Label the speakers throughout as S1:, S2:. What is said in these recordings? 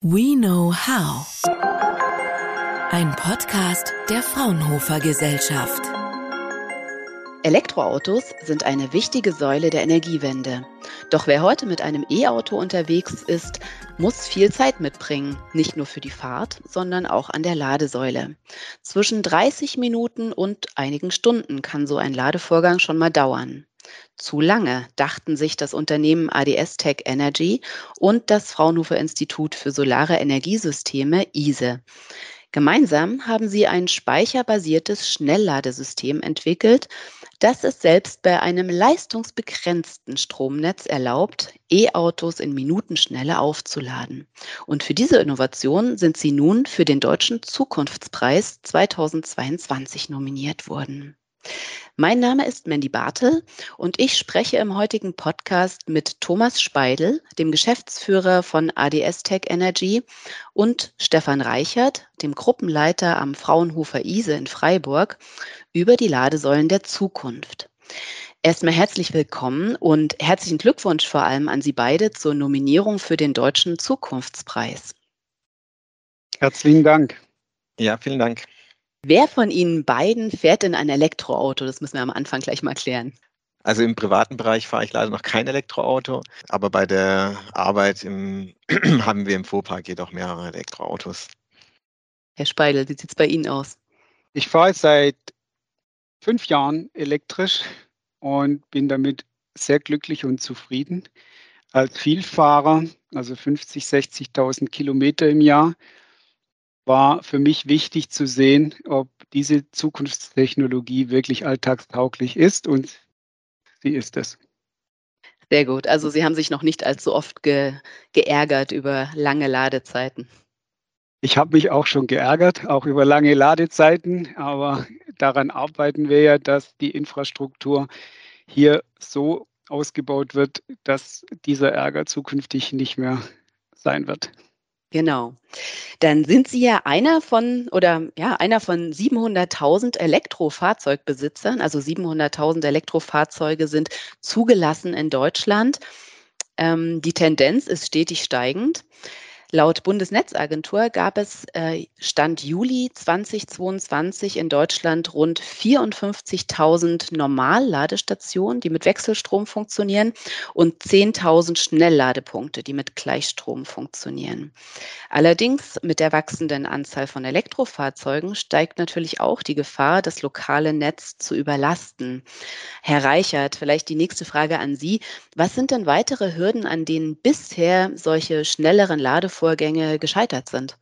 S1: We Know How. Ein Podcast der Fraunhofer Gesellschaft.
S2: Elektroautos sind eine wichtige Säule der Energiewende. Doch wer heute mit einem E-Auto unterwegs ist, muss viel Zeit mitbringen, nicht nur für die Fahrt, sondern auch an der Ladesäule. Zwischen 30 Minuten und einigen Stunden kann so ein Ladevorgang schon mal dauern. Zu lange dachten sich das Unternehmen ADS Tech Energy und das Fraunhofer Institut für Solare Energiesysteme ISE. Gemeinsam haben sie ein speicherbasiertes Schnellladesystem entwickelt, das es selbst bei einem leistungsbegrenzten Stromnetz erlaubt, E-Autos in Minutenschnelle aufzuladen. Und für diese Innovation sind sie nun für den Deutschen Zukunftspreis 2022 nominiert worden. Mein Name ist Mandy Bartel und ich spreche im heutigen Podcast mit Thomas Speidel, dem Geschäftsführer von ADS Tech Energy und Stefan Reichert, dem Gruppenleiter am Fraunhofer ISE in Freiburg, über die Ladesäulen der Zukunft. Erstmal herzlich willkommen und herzlichen Glückwunsch vor allem an Sie beide zur Nominierung für den Deutschen Zukunftspreis.
S3: Herzlichen Dank.
S4: Ja, vielen Dank.
S2: Wer von Ihnen beiden fährt in ein Elektroauto? Das müssen wir am Anfang gleich mal klären.
S4: Also im privaten Bereich fahre ich leider noch kein Elektroauto, aber bei der Arbeit im, haben wir im Fuhrpark jedoch mehrere Elektroautos.
S2: Herr Speidel, wie sieht es bei Ihnen aus?
S3: Ich fahre seit fünf Jahren elektrisch und bin damit sehr glücklich und zufrieden. Als Vielfahrer, also 50, 60.000 Kilometer im Jahr, war für mich wichtig zu sehen, ob diese Zukunftstechnologie wirklich alltagstauglich ist und sie ist es.
S2: Sehr gut. Also Sie haben sich noch nicht allzu oft ge geärgert über lange Ladezeiten.
S3: Ich habe mich auch schon geärgert, auch über lange Ladezeiten, aber daran arbeiten wir ja, dass die Infrastruktur hier so ausgebaut wird, dass dieser Ärger zukünftig nicht mehr sein wird.
S2: Genau. Dann sind Sie ja einer von oder ja, einer von 700.000 Elektrofahrzeugbesitzern. Also 700.000 Elektrofahrzeuge sind zugelassen in Deutschland. Ähm, die Tendenz ist stetig steigend. Laut Bundesnetzagentur gab es äh, Stand Juli 2022 in Deutschland rund 54.000 Normalladestationen, die mit Wechselstrom funktionieren und 10.000 Schnellladepunkte, die mit Gleichstrom funktionieren. Allerdings mit der wachsenden Anzahl von Elektrofahrzeugen steigt natürlich auch die Gefahr, das lokale Netz zu überlasten. Herr Reichert, vielleicht die nächste Frage an Sie. Was sind denn weitere Hürden, an denen bisher solche schnelleren Ladevorgänge Vorgänge gescheitert sind?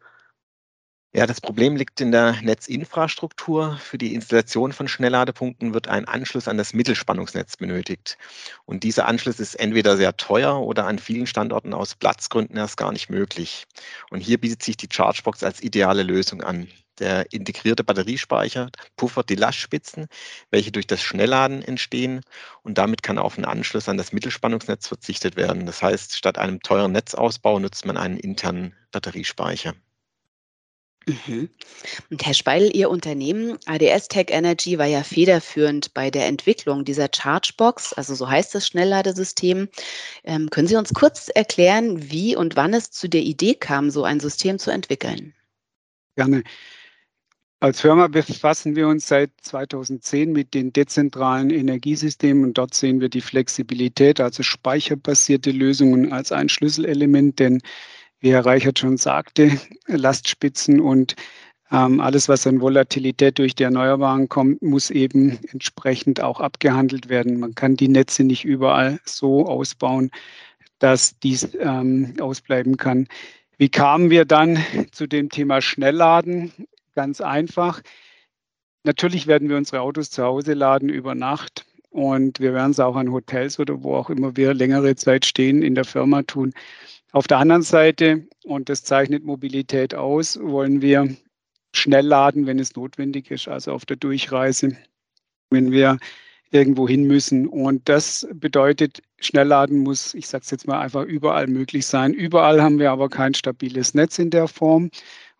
S4: Ja, das Problem liegt in der Netzinfrastruktur. Für die Installation von Schnellladepunkten wird ein Anschluss an das Mittelspannungsnetz benötigt. Und dieser Anschluss ist entweder sehr teuer oder an vielen Standorten aus Platzgründen erst gar nicht möglich. Und hier bietet sich die Chargebox als ideale Lösung an. Der integrierte Batteriespeicher puffert die Lastspitzen, welche durch das Schnellladen entstehen. Und damit kann auf einen Anschluss an das Mittelspannungsnetz verzichtet werden. Das heißt, statt einem teuren Netzausbau nutzt man einen internen Batteriespeicher.
S2: Mhm. Und Herr Speidel, Ihr Unternehmen ADS Tech Energy war ja federführend bei der Entwicklung dieser Chargebox, also so heißt das Schnellladesystem. Ähm, können Sie uns kurz erklären, wie und wann es zu der Idee kam, so ein System zu entwickeln?
S3: Gerne. Als Firma befassen wir uns seit 2010 mit den dezentralen Energiesystemen und dort sehen wir die Flexibilität, also speicherbasierte Lösungen als ein Schlüsselelement, denn wie Herr Reichert schon sagte, Lastspitzen und ähm, alles, was an Volatilität durch die Erneuerbaren kommt, muss eben entsprechend auch abgehandelt werden. Man kann die Netze nicht überall so ausbauen, dass dies ähm, ausbleiben kann. Wie kamen wir dann zu dem Thema Schnellladen? Ganz einfach. Natürlich werden wir unsere Autos zu Hause laden über Nacht und wir werden es auch an Hotels oder wo auch immer wir längere Zeit stehen in der Firma tun. Auf der anderen Seite, und das zeichnet Mobilität aus, wollen wir schnell laden, wenn es notwendig ist, also auf der Durchreise, wenn wir irgendwo hin müssen. Und das bedeutet, Schnellladen muss, ich sage es jetzt mal einfach, überall möglich sein. Überall haben wir aber kein stabiles Netz in der Form.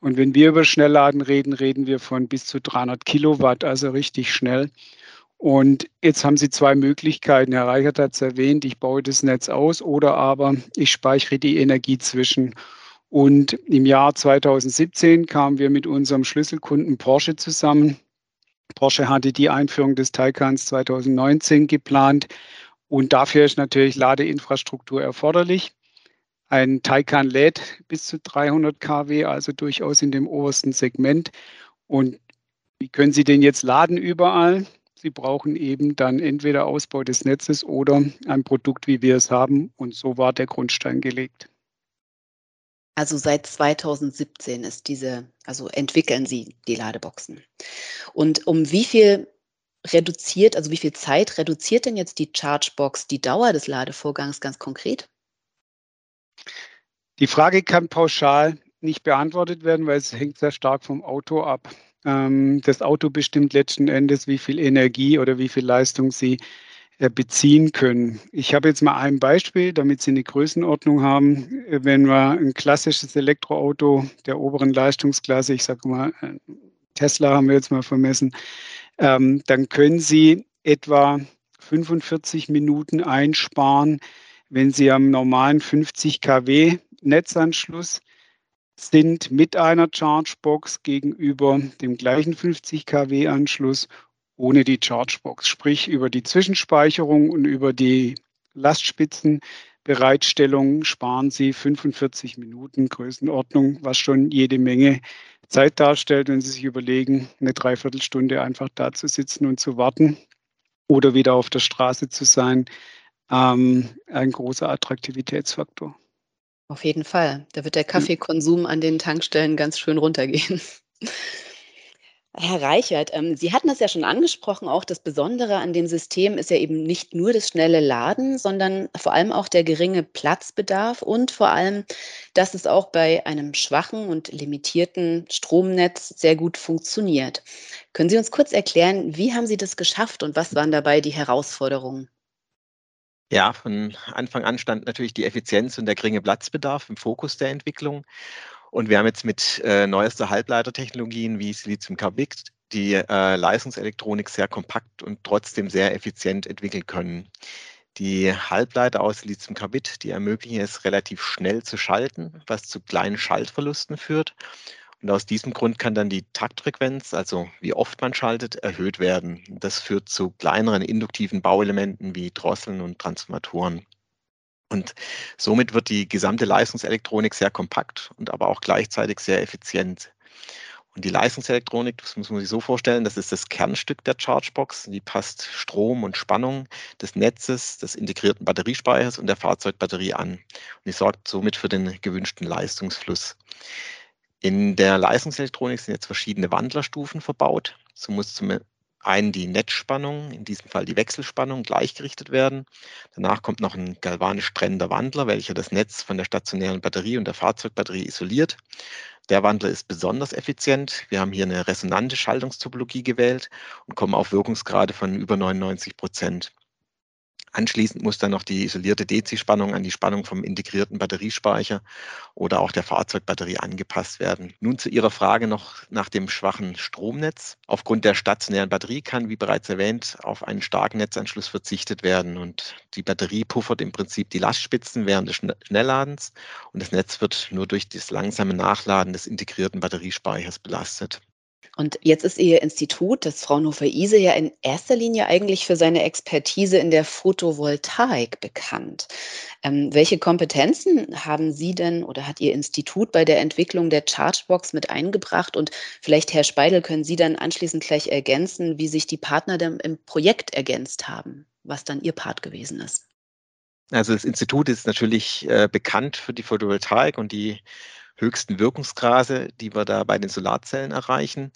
S3: Und wenn wir über Schnellladen reden, reden wir von bis zu 300 Kilowatt, also richtig schnell. Und jetzt haben Sie zwei Möglichkeiten. Herr Reichert hat es erwähnt, ich baue das Netz aus oder aber ich speichere die Energie zwischen. Und im Jahr 2017 kamen wir mit unserem Schlüsselkunden Porsche zusammen. Porsche hatte die Einführung des Taycans 2019 geplant und dafür ist natürlich Ladeinfrastruktur erforderlich. Ein Taycan lädt bis zu 300 kW, also durchaus in dem obersten Segment. Und wie können Sie den jetzt laden überall? Sie brauchen eben dann entweder Ausbau des Netzes oder ein Produkt, wie wir es haben. Und so war der Grundstein gelegt.
S2: Also seit 2017 ist diese, also entwickeln Sie die Ladeboxen. Und um wie viel reduziert, also wie viel Zeit reduziert denn jetzt die Chargebox die Dauer des Ladevorgangs ganz konkret?
S3: Die Frage kann pauschal nicht beantwortet werden, weil es hängt sehr stark vom Auto ab. Ähm, das Auto bestimmt letzten Endes, wie viel Energie oder wie viel Leistung Sie äh, beziehen können. Ich habe jetzt mal ein Beispiel, damit Sie eine Größenordnung haben. Wenn wir ein klassisches Elektroauto der oberen Leistungsklasse, ich sage mal äh, Tesla haben wir jetzt mal vermessen, ähm, dann können Sie etwa 45 Minuten einsparen, wenn Sie am normalen 50 kW Netzanschluss sind mit einer Chargebox gegenüber dem gleichen 50 kW Anschluss ohne die Chargebox, sprich über die Zwischenspeicherung und über die Lastspitzenbereitstellung sparen Sie 45 Minuten Größenordnung, was schon jede Menge Zeit darstellt, wenn Sie sich überlegen, eine Dreiviertelstunde einfach da zu sitzen und zu warten oder wieder auf der Straße zu sein. Ähm, ein großer Attraktivitätsfaktor.
S2: Auf jeden Fall. Da wird der Kaffeekonsum an den Tankstellen ganz schön runtergehen. Herr Reichert, ähm, Sie hatten das ja schon angesprochen, auch das Besondere an dem System ist ja eben nicht nur das schnelle Laden, sondern vor allem auch der geringe Platzbedarf und vor allem, dass es auch bei einem schwachen und limitierten Stromnetz sehr gut funktioniert. Können Sie uns kurz erklären, wie haben Sie das geschafft und was waren dabei die Herausforderungen?
S4: Ja, von Anfang an stand natürlich die Effizienz und der geringe Platzbedarf im Fokus der Entwicklung. Und wir haben jetzt mit äh, neuester Halbleitertechnologien wie Siliziumcarbid die äh, Leistungselektronik sehr kompakt und trotzdem sehr effizient entwickeln können. Die Halbleiter aus Siliziumcarbid, die ermöglichen es relativ schnell zu schalten, was zu kleinen Schaltverlusten führt. Und aus diesem Grund kann dann die Taktfrequenz, also wie oft man schaltet, erhöht werden. Das führt zu kleineren induktiven Bauelementen wie Drosseln und Transformatoren. Und somit wird die gesamte Leistungselektronik sehr kompakt und aber auch gleichzeitig sehr effizient. Und die Leistungselektronik, das muss man sich so vorstellen, das ist das Kernstück der Chargebox. Die passt Strom und Spannung des Netzes, des integrierten Batteriespeichers und der Fahrzeugbatterie an. Und die sorgt somit für den gewünschten Leistungsfluss. In der Leistungselektronik sind jetzt verschiedene Wandlerstufen verbaut. So muss zum einen die Netzspannung, in diesem Fall die Wechselspannung, gleichgerichtet werden. Danach kommt noch ein galvanisch trennender Wandler, welcher das Netz von der stationären Batterie und der Fahrzeugbatterie isoliert. Der Wandler ist besonders effizient. Wir haben hier eine resonante Schaltungstopologie gewählt und kommen auf Wirkungsgrade von über 99 Prozent. Anschließend muss dann noch die isolierte DC-Spannung an die Spannung vom integrierten Batteriespeicher oder auch der Fahrzeugbatterie angepasst werden. Nun zu Ihrer Frage noch nach dem schwachen Stromnetz. Aufgrund der stationären Batterie kann, wie bereits erwähnt, auf einen starken Netzanschluss verzichtet werden und die Batterie puffert im Prinzip die Lastspitzen während des Schnellladens und das Netz wird nur durch das langsame Nachladen des integrierten Batteriespeichers belastet.
S2: Und jetzt ist Ihr Institut, das Fraunhofer ISE, ja in erster Linie eigentlich für seine Expertise in der Photovoltaik bekannt. Ähm, welche Kompetenzen haben Sie denn oder hat Ihr Institut bei der Entwicklung der Chargebox mit eingebracht? Und vielleicht, Herr Speidel, können Sie dann anschließend gleich ergänzen, wie sich die Partner im Projekt ergänzt haben, was dann Ihr Part gewesen ist.
S4: Also das Institut ist natürlich äh, bekannt für die Photovoltaik und die höchsten Wirkungsgrade, die wir da bei den Solarzellen erreichen.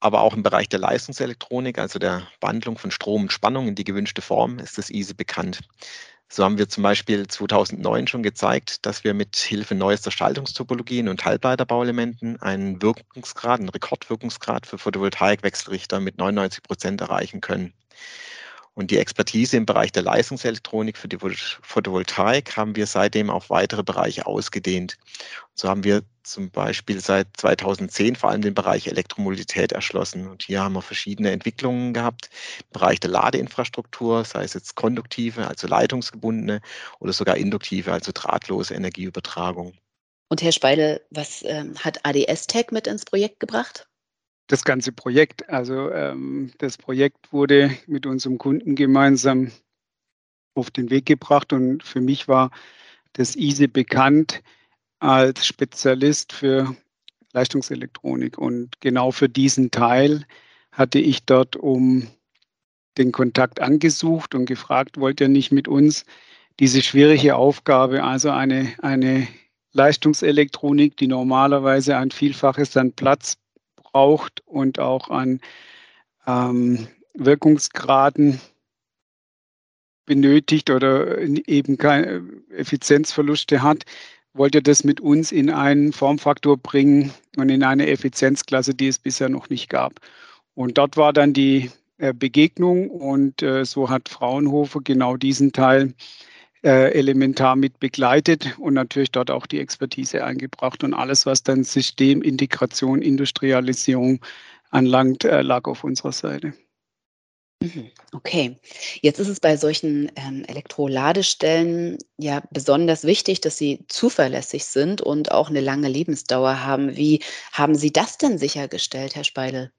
S4: Aber auch im Bereich der Leistungselektronik, also der Wandlung von Strom und Spannung in die gewünschte Form, ist das ISE bekannt. So haben wir zum Beispiel 2009 schon gezeigt, dass wir mit Hilfe neuester Schaltungstopologien und Halbleiterbauelementen einen Wirkungsgrad, einen Rekordwirkungsgrad für Photovoltaikwechselrichter mit 99 Prozent erreichen können. Und die Expertise im Bereich der Leistungselektronik für die Photovoltaik haben wir seitdem auf weitere Bereiche ausgedehnt. So haben wir zum Beispiel seit 2010 vor allem den Bereich Elektromobilität erschlossen. Und hier haben wir verschiedene Entwicklungen gehabt im Bereich der Ladeinfrastruktur, sei es jetzt konduktive, also leitungsgebundene oder sogar induktive, also drahtlose Energieübertragung.
S2: Und Herr Speidel, was ähm, hat ADS Tech mit ins Projekt gebracht?
S3: Das ganze Projekt. Also ähm, das Projekt wurde mit unserem Kunden gemeinsam auf den Weg gebracht und für mich war das ISE bekannt als Spezialist für Leistungselektronik und genau für diesen Teil hatte ich dort um den Kontakt angesucht und gefragt, wollt ihr nicht mit uns diese schwierige Aufgabe, also eine, eine Leistungselektronik, die normalerweise ein Vielfaches an Platz braucht und auch an ähm, Wirkungsgraden benötigt oder eben keine Effizienzverluste hat, wollt ihr das mit uns in einen Formfaktor bringen und in eine Effizienzklasse, die es bisher noch nicht gab. Und dort war dann die äh, Begegnung und äh, so hat Fraunhofer genau diesen Teil äh, elementar mit begleitet und natürlich dort auch die Expertise eingebracht und alles, was dann Systemintegration, Industrialisierung anlangt, lag auf unserer Seite.
S2: Mhm, okay, jetzt ist es bei solchen ähm, Elektroladestellen ja besonders wichtig, dass sie zuverlässig sind und auch eine lange Lebensdauer haben. Wie haben Sie das denn sichergestellt, Herr Speidel?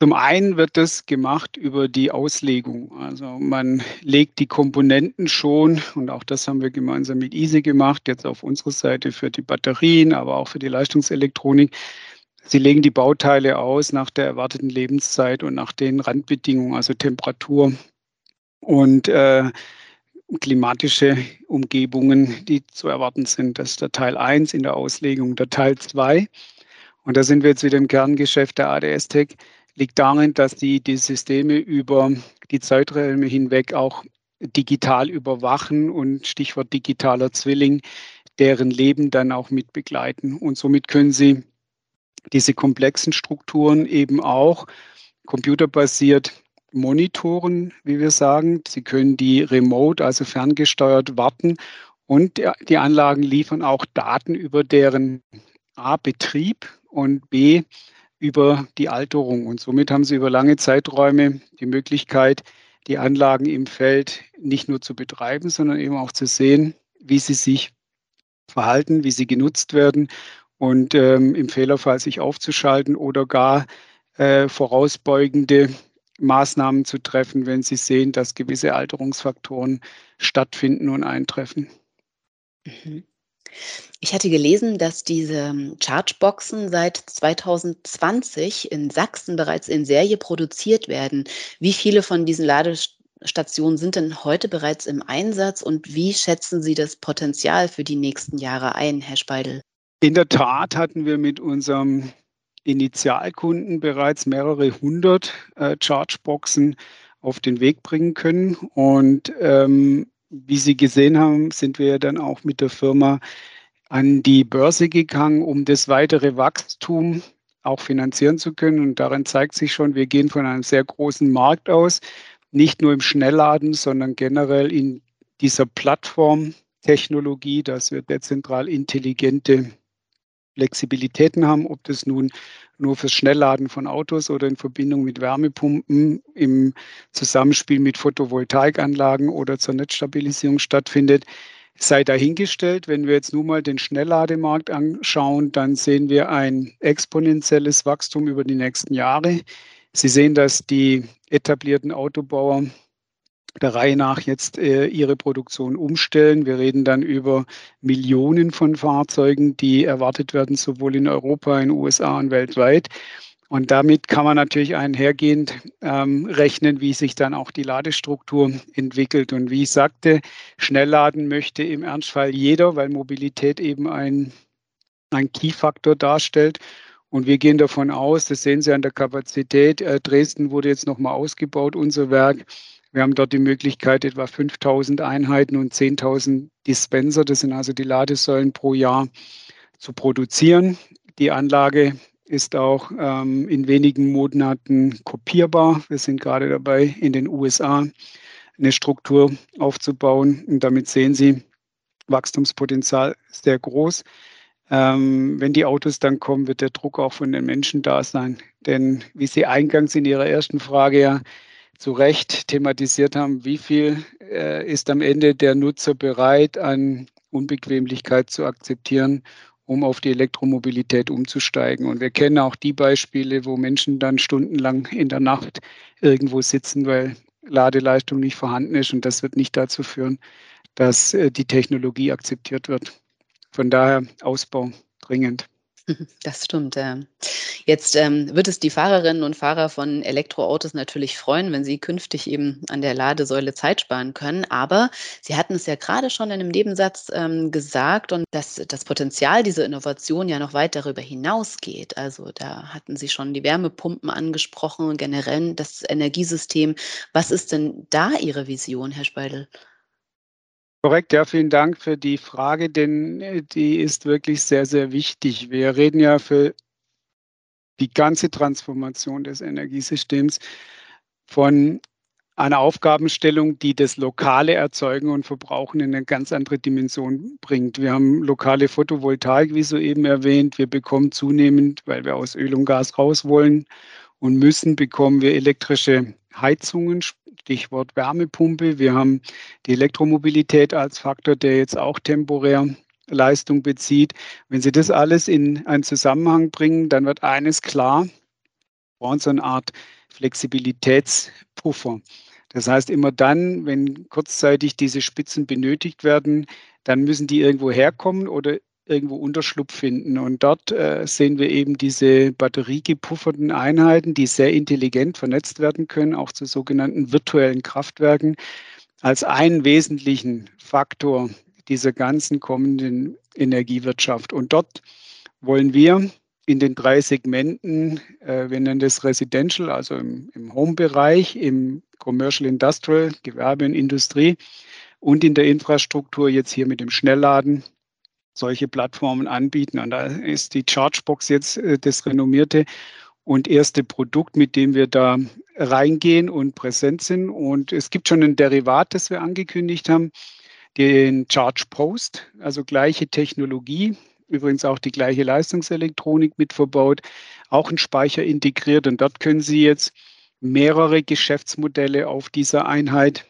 S3: Zum einen wird das gemacht über die Auslegung. Also man legt die Komponenten schon, und auch das haben wir gemeinsam mit ISE gemacht, jetzt auf unserer Seite für die Batterien, aber auch für die Leistungselektronik. Sie legen die Bauteile aus nach der erwarteten Lebenszeit und nach den Randbedingungen, also Temperatur und äh, klimatische Umgebungen, die zu erwarten sind. Das ist der Teil 1 in der Auslegung. Der Teil 2, und da sind wir jetzt wieder im Kerngeschäft der ADS-Tech, liegt darin, dass die die Systeme über die Zeiträume hinweg auch digital überwachen und Stichwort digitaler Zwilling, deren Leben dann auch mit begleiten. Und somit können sie diese komplexen Strukturen eben auch computerbasiert monitoren, wie wir sagen. Sie können die remote, also ferngesteuert warten und die Anlagen liefern auch Daten über deren A, Betrieb und B, über die Alterung. Und somit haben Sie über lange Zeiträume die Möglichkeit, die Anlagen im Feld nicht nur zu betreiben, sondern eben auch zu sehen, wie sie sich verhalten, wie sie genutzt werden und ähm, im Fehlerfall sich aufzuschalten oder gar äh, vorausbeugende Maßnahmen zu treffen, wenn Sie sehen, dass gewisse Alterungsfaktoren stattfinden und eintreffen.
S2: Mhm. Ich hatte gelesen, dass diese ähm, Chargeboxen seit 2020 in Sachsen bereits in Serie produziert werden. Wie viele von diesen Ladestationen sind denn heute bereits im Einsatz und wie schätzen Sie das Potenzial für die nächsten Jahre ein, Herr Speidel?
S3: In der Tat hatten wir mit unserem Initialkunden bereits mehrere hundert äh, Chargeboxen auf den Weg bringen können. Und ähm, wie Sie gesehen haben, sind wir dann auch mit der Firma an die Börse gegangen, um das weitere Wachstum auch finanzieren zu können. Und darin zeigt sich schon, wir gehen von einem sehr großen Markt aus, nicht nur im Schnellladen, sondern generell in dieser Plattformtechnologie, dass wir dezentral intelligente Flexibilitäten haben, ob das nun nur fürs Schnellladen von Autos oder in Verbindung mit Wärmepumpen im Zusammenspiel mit Photovoltaikanlagen oder zur Netzstabilisierung stattfindet, sei dahingestellt. Wenn wir jetzt nur mal den Schnelllademarkt anschauen, dann sehen wir ein exponentielles Wachstum über die nächsten Jahre. Sie sehen, dass die etablierten Autobauer der Reihe nach jetzt äh, ihre Produktion umstellen. Wir reden dann über Millionen von Fahrzeugen, die erwartet werden, sowohl in Europa, in den USA und weltweit. Und damit kann man natürlich einhergehend ähm, rechnen, wie sich dann auch die Ladestruktur entwickelt. Und wie ich sagte, Schnellladen möchte im Ernstfall jeder, weil Mobilität eben ein, ein Key-Faktor darstellt. Und wir gehen davon aus, das sehen Sie an der Kapazität, äh, Dresden wurde jetzt nochmal ausgebaut, unser Werk. Wir haben dort die Möglichkeit, etwa 5000 Einheiten und 10.000 Dispenser, das sind also die Ladesäulen pro Jahr, zu produzieren. Die Anlage ist auch ähm, in wenigen Monaten kopierbar. Wir sind gerade dabei, in den USA eine Struktur aufzubauen. Und damit sehen Sie, Wachstumspotenzial sehr groß. Ähm, wenn die Autos dann kommen, wird der Druck auch von den Menschen da sein. Denn wie Sie eingangs in Ihrer ersten Frage ja zu Recht thematisiert haben, wie viel äh, ist am Ende der Nutzer bereit, an Unbequemlichkeit zu akzeptieren, um auf die Elektromobilität umzusteigen. Und wir kennen auch die Beispiele, wo Menschen dann stundenlang in der Nacht irgendwo sitzen, weil Ladeleistung nicht vorhanden ist. Und das wird nicht dazu führen, dass äh, die Technologie akzeptiert wird. Von daher Ausbau dringend.
S2: Das stimmt, ja. Jetzt ähm, wird es die Fahrerinnen und Fahrer von Elektroautos natürlich freuen, wenn sie künftig eben an der Ladesäule Zeit sparen können. Aber Sie hatten es ja gerade schon in einem Nebensatz ähm, gesagt und dass das Potenzial dieser Innovation ja noch weit darüber hinausgeht. Also da hatten Sie schon die Wärmepumpen angesprochen, generell das Energiesystem. Was ist denn da Ihre Vision, Herr Speidel?
S3: Korrekt, ja, vielen Dank für die Frage, denn äh, die ist wirklich sehr, sehr wichtig. Wir reden ja für die ganze Transformation des Energiesystems von einer Aufgabenstellung, die das lokale Erzeugen und Verbrauchen in eine ganz andere Dimension bringt. Wir haben lokale Photovoltaik, wie soeben erwähnt. Wir bekommen zunehmend, weil wir aus Öl und Gas raus wollen und müssen, bekommen wir elektrische Heizungen, Stichwort Wärmepumpe. Wir haben die Elektromobilität als Faktor, der jetzt auch temporär Leistung bezieht. Wenn Sie das alles in einen Zusammenhang bringen, dann wird eines klar, wir brauchen so eine Art Flexibilitätspuffer. Das heißt, immer dann, wenn kurzzeitig diese Spitzen benötigt werden, dann müssen die irgendwo herkommen oder irgendwo Unterschlupf finden. Und dort äh, sehen wir eben diese batteriegepufferten Einheiten, die sehr intelligent vernetzt werden können, auch zu sogenannten virtuellen Kraftwerken, als einen wesentlichen Faktor dieser ganzen kommenden Energiewirtschaft. Und dort wollen wir in den drei Segmenten, äh, wir nennen das Residential, also im, im Home-Bereich, im Commercial Industrial, Gewerbe und Industrie und in der Infrastruktur jetzt hier mit dem Schnellladen solche Plattformen anbieten. Und da ist die Chargebox jetzt äh, das renommierte und erste Produkt, mit dem wir da reingehen und präsent sind. Und es gibt schon ein Derivat, das wir angekündigt haben, den Charge Post, also gleiche Technologie, übrigens auch die gleiche Leistungselektronik mit verbaut, auch ein Speicher integriert. Und dort können Sie jetzt mehrere Geschäftsmodelle auf dieser Einheit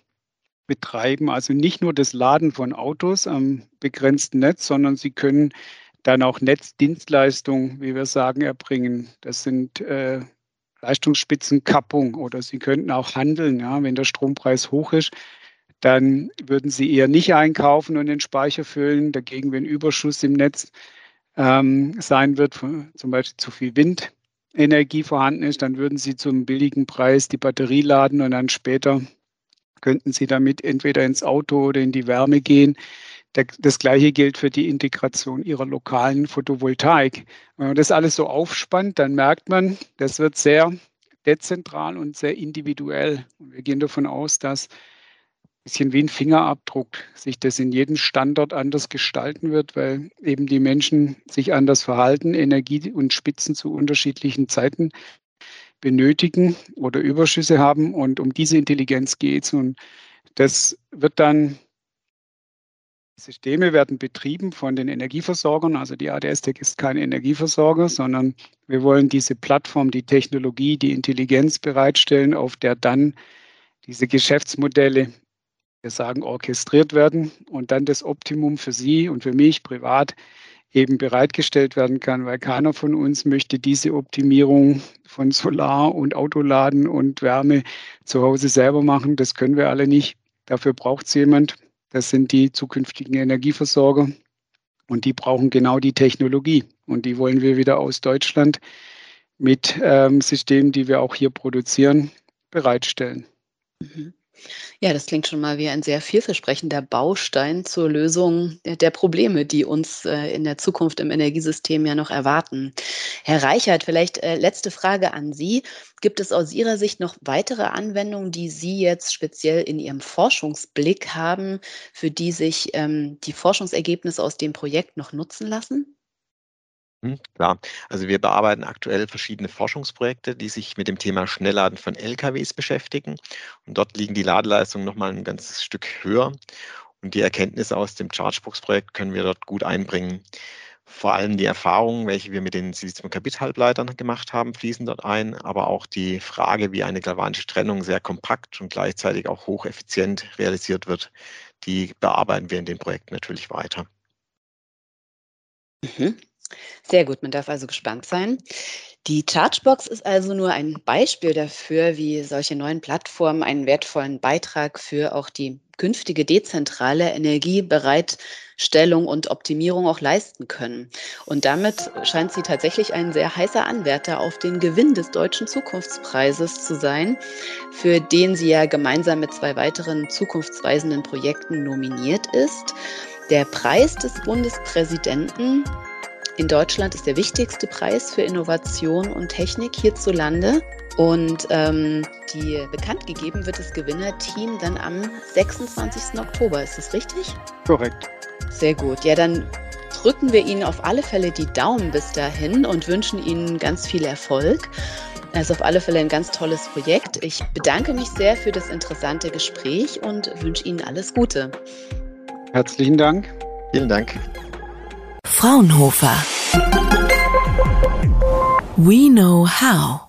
S3: betreiben. Also nicht nur das Laden von Autos am begrenzten Netz, sondern sie können dann auch Netzdienstleistungen, wie wir sagen, erbringen. Das sind äh, Leistungsspitzenkappung oder sie könnten auch handeln. Ja, wenn der Strompreis hoch ist, dann würden sie eher nicht einkaufen und den Speicher füllen. Dagegen, wenn Überschuss im Netz ähm, sein wird, zum Beispiel zu viel Windenergie vorhanden ist, dann würden sie zum billigen Preis die Batterie laden und dann später könnten Sie damit entweder ins Auto oder in die Wärme gehen. Das Gleiche gilt für die Integration Ihrer lokalen Photovoltaik. Wenn man das alles so aufspannt, dann merkt man, das wird sehr dezentral und sehr individuell. Und wir gehen davon aus, dass ein bisschen wie ein Fingerabdruck sich das in jedem Standort anders gestalten wird, weil eben die Menschen sich anders verhalten, Energie und Spitzen zu unterschiedlichen Zeiten benötigen oder Überschüsse haben. Und um diese Intelligenz geht es. Und das wird dann, Systeme werden betrieben von den Energieversorgern. Also die ADS-Tech ist kein Energieversorger, sondern wir wollen diese Plattform, die Technologie, die Intelligenz bereitstellen, auf der dann diese Geschäftsmodelle, wir sagen, orchestriert werden und dann das Optimum für Sie und für mich privat eben bereitgestellt werden kann, weil keiner von uns möchte diese Optimierung von Solar und Autoladen und Wärme zu Hause selber machen. Das können wir alle nicht. Dafür braucht es jemand. Das sind die zukünftigen Energieversorger. Und die brauchen genau die Technologie. Und die wollen wir wieder aus Deutschland mit ähm, Systemen, die wir auch hier produzieren, bereitstellen.
S2: Mhm. Ja, das klingt schon mal wie ein sehr vielversprechender Baustein zur Lösung der, Probleme, die uns äh, in der Zukunft im Energiesystem ja noch erwarten. Herr Reichert, vielleicht äh, letzte Frage an Sie. Gibt es aus Ihrer Sicht noch weitere Anwendungen, die Sie jetzt speziell in Ihrem Forschungsblick haben, für die sich ähm, die Forschungsergebnisse aus dem Projekt noch nutzen lassen?
S4: Mhm, klar. Also wir bearbeiten aktuell verschiedene Forschungsprojekte, die sich mit dem Thema Schnellladen von LKWs beschäftigen. Und dort liegen die Ladeleistungen nochmal ein ganzes Stück höher. Und die Erkenntnisse aus dem Chargebox-Projekt können wir dort gut einbringen. Vor allem die Erfahrungen, welche wir mit den Silizium-Carbid-Halbleitern gemacht haben, fließen dort ein, aber auch die Frage, wie eine galvanische Trennung sehr kompakt und gleichzeitig auch hocheffizient realisiert wird, die bearbeiten wir in den Projekten natürlich weiter.
S2: Mhm. Sehr gut, man darf also gespannt sein. Die Chargebox ist also nur ein Beispiel dafür, wie solche neuen Plattformen einen wertvollen Beitrag für auch die künftige dezentrale Energiebereitstellung und Optimierung auch leisten können. Und damit scheint sie tatsächlich ein sehr heißer Anwärter auf den Gewinn des Deutschen Zukunftspreises zu sein, für den sie ja gemeinsam mit zwei weiteren zukunftsweisenden Projekten nominiert ist. Der Preis des Bundespräsidenten in Deutschland ist der wichtigste Preis für Innovation und Technik hierzulande. Und ähm, die bekannt gegeben wird das Gewinnerteam dann am 26. Oktober. Ist das richtig?
S3: Korrekt.
S2: Sehr gut. Ja, dann drücken wir Ihnen auf alle Fälle die Daumen bis dahin und wünschen Ihnen ganz viel Erfolg. Es ist auf alle Fälle ein ganz tolles Projekt. Ich bedanke mich sehr für das interessante Gespräch und wünsche Ihnen alles Gute.
S3: Herzlichen Dank.
S4: Vielen Dank.
S1: Fraunhofer. We know how.